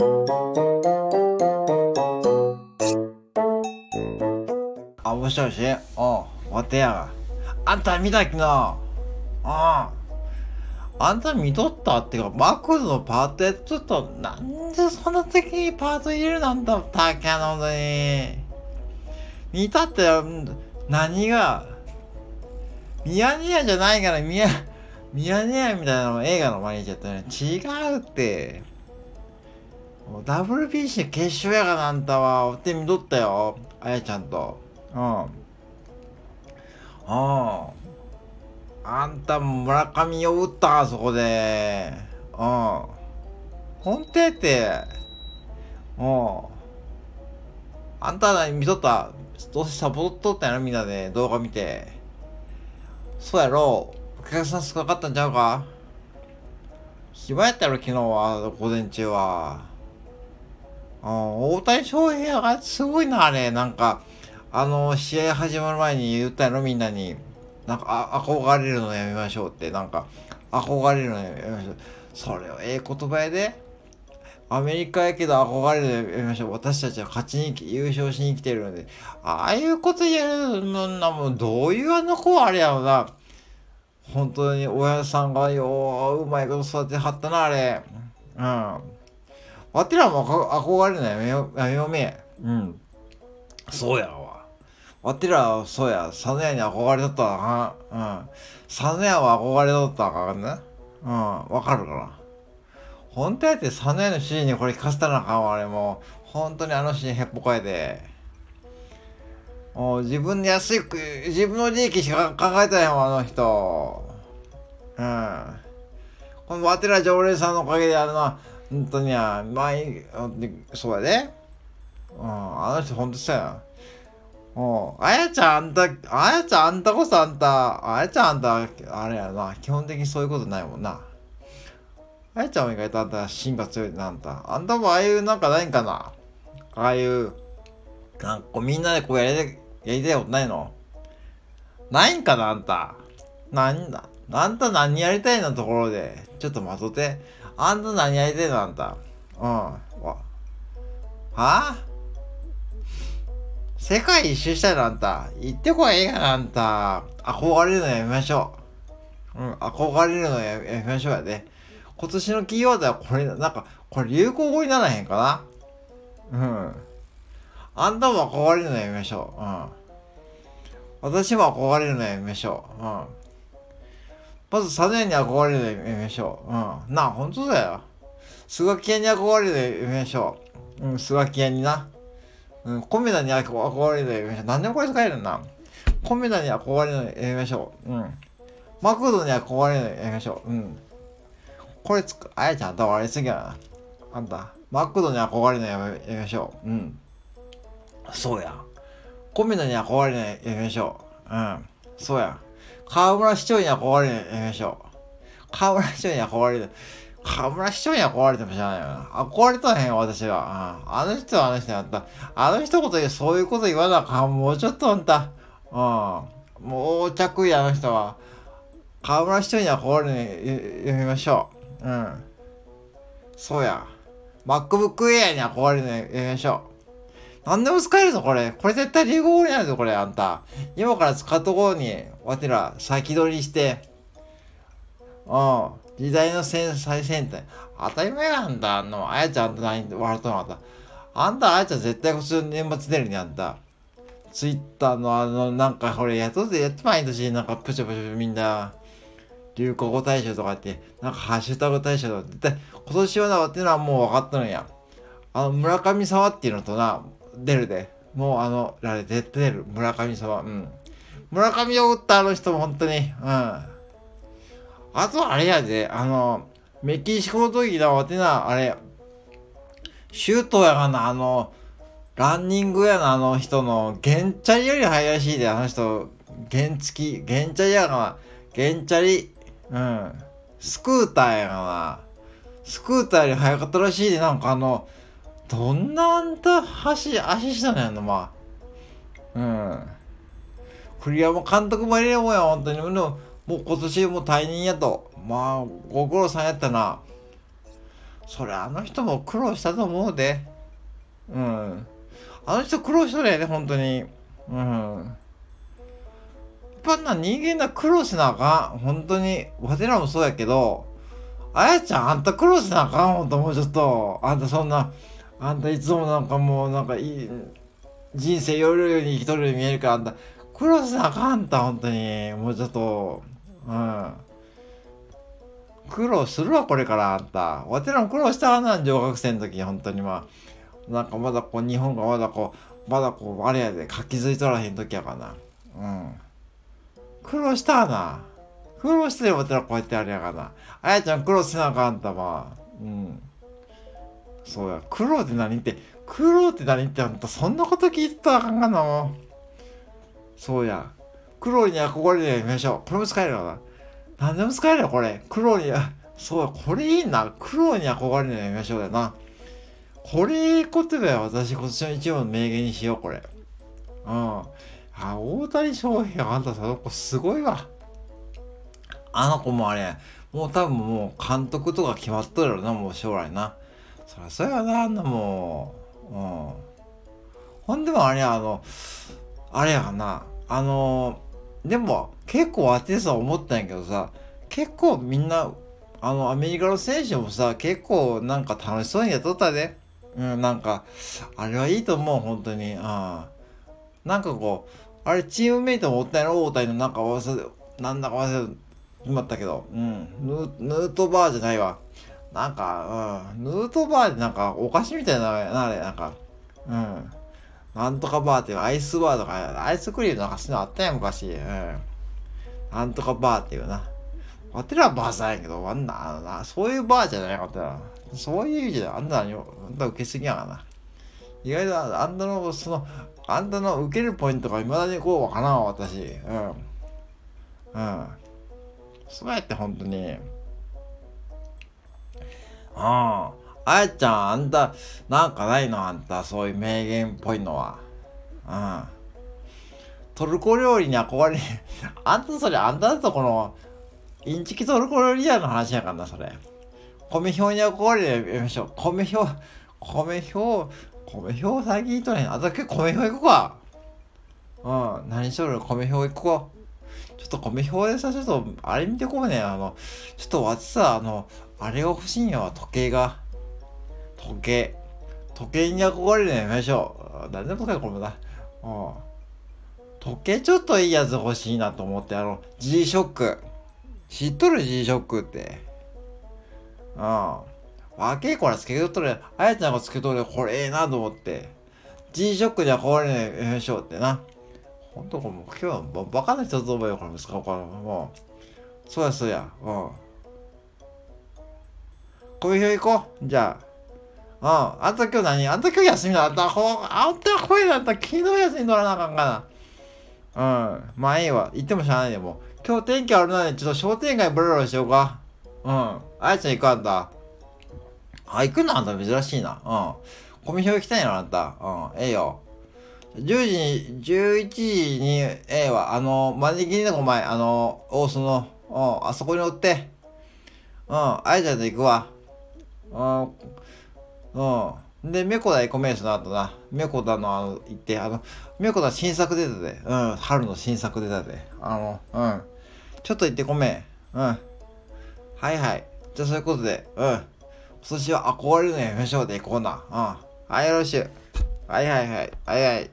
あ、もしもし？おう、わてや。あんた見た昨日ああんた見とった？ってか、マクドのパートやっとったなんでそんな時にパート入れるなんだっ、たっけなのに。見たって、何が、ミヤネ屋じゃないから、ミヤ、ミヤネ屋みたいなの映画の前に言っちゃったね。違うって。WBC 決勝やがな、あんたは。おって見とったよ。あやちゃんと。うん。うん。あんたも村上を打ったあそこで。うん。本当やって。うん。あんた何見とったどうせサボっとったやろみんなで動画見て。そうやろお客さん少なかったんちゃうか？暇やったやろ昨日は、午前中は。うん、大谷翔平がすごいな、あれ。なんか、あの、試合始まる前に言ったやろ、みんなに。なんか、あ、憧れるのやめましょうって。なんか、憧れるのやめましょう。それをええ言葉やで。アメリカやけど憧れるのやめましょう。私たちは勝ちに、優勝しに来てるので。ああいうこと言えるのな、もう、どういうあの子あれやろな。本当に親さんがよう、うまいこと育てはったな、あれ。うん。わてらもあ憧れるのやめよめようめ。うん。そうやわ。わてらは、そうや、サノヤに憧れとったわな。うん。サノヤは憧れとったわかんね。うん、わかるかな。本当やってサノヤの指示にこれ聞かせたらあかんわ、あれもう。本当にあの指示へっぽこえて。もう自分で安いく、自分の利益しか考えてないわ、あの人。うん。このわてら常連さんのおかげであるな。本当にや、前、そうやで。うん、あの人ほんとそうや。うん、あやちゃんあんた、あやちゃんあんたこそあんた、あやちゃんあんた、あれやな、基本的にそういうことないもんな。あやちゃんも意外とあんた芯が強いな、あんた。あんたもああいうなんかないんかなああいう、なんかみんなでこうやりたい、やりたいことないの？ないんかな、あんた。なんだ。あんた何やりたいの？ところで、ちょっと待とって。あんた何やりたいのあんた。うん。わはあ？世界一周したいのあんた。行ってこいええがなあんた。憧れるのやめましょう。うん、憧れるのやめましょうやで。今年のキーワードはこれ、なんか、これ流行語にならへんかな？うん。あんたも憧れるのやめましょう。うん。私も憧れるのやめましょう。うん。まず、サネに憧れるのやめましょう。うん。なあ、ほんとだよ。スガキ屋に憧れるのやめましょう。うん、スガキ屋にな。うん、コメダに憧れるのやめましょう。何でもこれ使えるな。コメダに憧れるのやめましょう。うん。マクドに憧れるのやめましょう。うん。これつく、あやちゃん頭悪いすぎやな。あんた、マクドに憧れるのやめやめましょう。うん。そうや。コメダに憧れるのやめましょう。うん。そうや。河村市長に憧れるのやめましょう。河村市長に憧れる。河村市長に憧れても知らないよな。憧れとへんよ、私は。あの人はあの人やった。あの一言でそういうこと言わなあかん。もうちょっとあんた。うん。もう着衣あの人は。河村市長に憧れるのやめましょう。うん。そうや。MacBook Air に憧れるのやめましょう。何でも使えるぞ、これ。これ絶対流行語になるぞ、これ、あんた。今から使っとこうに、わてら、先取りして。うん。時代の最先端。当たり前なんだ、あの、あやちゃんあんた何笑っとんのあんた。あんた、あやちゃん絶対普通年末出るにあんた。ツイッターのあの、なんかこれ、やっとってやって毎年、なんかプチョプチョみんな、流行語大賞とかって、なんかハッシュタグ大賞とか、絶対、今年はな、っていうのはもう分かったのや。あの、村上沢っていうのとな、出るで。もうあの、あれ、絶対出る。村上沢。うん。村上を打ったあの人も本当に、うん。あとあれやで、あの、メキシコの時だわてな、あれ、シュートやがな、あの、ランニングやな、あの人の、ゲンチャリより速いらしいで、あの人、原付き、ゲンチャリやがな、ゲンチャリ、うん。スクーターやがな、スクーターより速かったらしいで、なんかあの、どんなあんた、足、足したのやんの、まあ。うん。栗山監督も入れようや、本当に。でももう今年もう退任やと。まあ、ご苦労さんやったな。それあの人も苦労したと思うで。うん。あの人苦労しとるやで、本当に。うん。やっぱな人間が苦労しなあかん。本当に。わてらもそうやけど、あやちゃん、あんた苦労しなあかん。ほんともうちょっと。あんたそんな、あんたいつもなんかもうなんかいい、人生よるように生きとるように見えるから、あんた苦労しなあかんた、本当に。もうちょっと。うん。苦労するわ、これから、あんた。わてらも苦労したわな、上学生の時、本当にまあ。なんかまだこう、日本がまだこう、まだこう、あれやで、活気づいとらへん時やかな。うん。苦労したわな。苦労してわてらこうやってあれやからな。あやちゃん苦労しなあかんあんた、まあ。うん。そうや。苦労って何って、苦労って何ってあんた、そんなこと聞いてたらあかんがな。そうや。苦労に憧れてみましょう。これも使えるよな。何でも使えるよ、これ。黒に、そうや、これいいな。黒に憧れるのやめましょうよな。これいいことだよ。私、今年の一番の名言にしよう、これ。うん。あ、大谷翔平、あんたさ、こすごいわ。あの子もあれ、もう多分もう監督とか決まっとるよな、もう将来な。そりゃそうやな、あんなもう。うん。ほんでもあれや、あの、あれやかな、あの、でも、結構当てさ思ったんやけどさ、結構みんな、あの、アメリカの選手もさ、結構なんか楽しそうにやっとったで。うん、なんか、あれはいいと思う、本当に。うん。なんかこう、あれ、チームメイトもおったやろ、大谷のなんか忘れ、なんだか忘れ決まったけど、うん、ヌヌートバーじゃないわ。なんか、うん、ヌートバーでなんかお菓子みたいな、なあれ、なんか、うん。なんとかバーっていうアイスバーとか、アイスクリームなんかそのあったやん、昔。うん。なんとかバーっていうな。わてらバーさんやけど、あんな、あのな、そういうバーじゃないかったら、そういう意味じゃあんなに、あんた受けすぎやがな。意外とあんたの、その、あんたの受けるポイントが未だにこうわからん、私。うん。うん。そうやって本当に。うん。あやちゃん、あんた、なんかないの？あんた、そういう名言っぽいのは。うん。トルコ料理に憧れ、あんたそれ、あんただとこの、インチキトルコ料理屋の話やからな、それ。米表に憧れてみましょう。米表、米表、米表最近とね、あと結構米表行くか。うん、何しとる？米表行こう。ちょっと米表でさ、ちょっと、あれ見てこうね。あの、ちょっと私さ、あの、あれが欲しいんよ、時計が。時計。時計に憧れるね、やめましょう。誰でもかよ、これもだ。うん。時計ちょっといいやつ欲しいなと思って、あの、G-SHOCK。知っとる？G-SHOCK って。うん。若い子らつけとっとる、あやちゃんがつけとる、これええなと思って。G-SHOCK じゃ壊れないでしょうってな。ほんとこれも今日はバカな人と思うよ、これ使うか？ら。もう。そうやそうや。うん。こういう行こう。じゃあ。うん。あんた今日何？あんた今日休みだった。ほあんた声だった。昨日休み取らなあかんかな。うん。まあいいわ。行ってもしゃあないでも。今日天気あるので、ちょっと商店街ブラブラしようか。うん。あやちゃん行くあんた。あ、行くの？あんた珍しいな。うん。コミ表行きたいのあんた。うん。ええよ。10時に、11時に、ええわ。あの、招きにの前、あの、大須の、うん、あそこにおって。うん。あやちゃんと行くわ。うん。うん。で、メコダエコメースの後な、メコダのあの、行って、あの、メコダ新作出たで、うん、春の新作出たで、あの、うん。ちょっと行ってごめん。うん。はいはい。じゃあそういうことで、うん。今年は憧れるのやめましょうで行こうな。うん。はい、よろしゅ。はいはいはい。はいはい。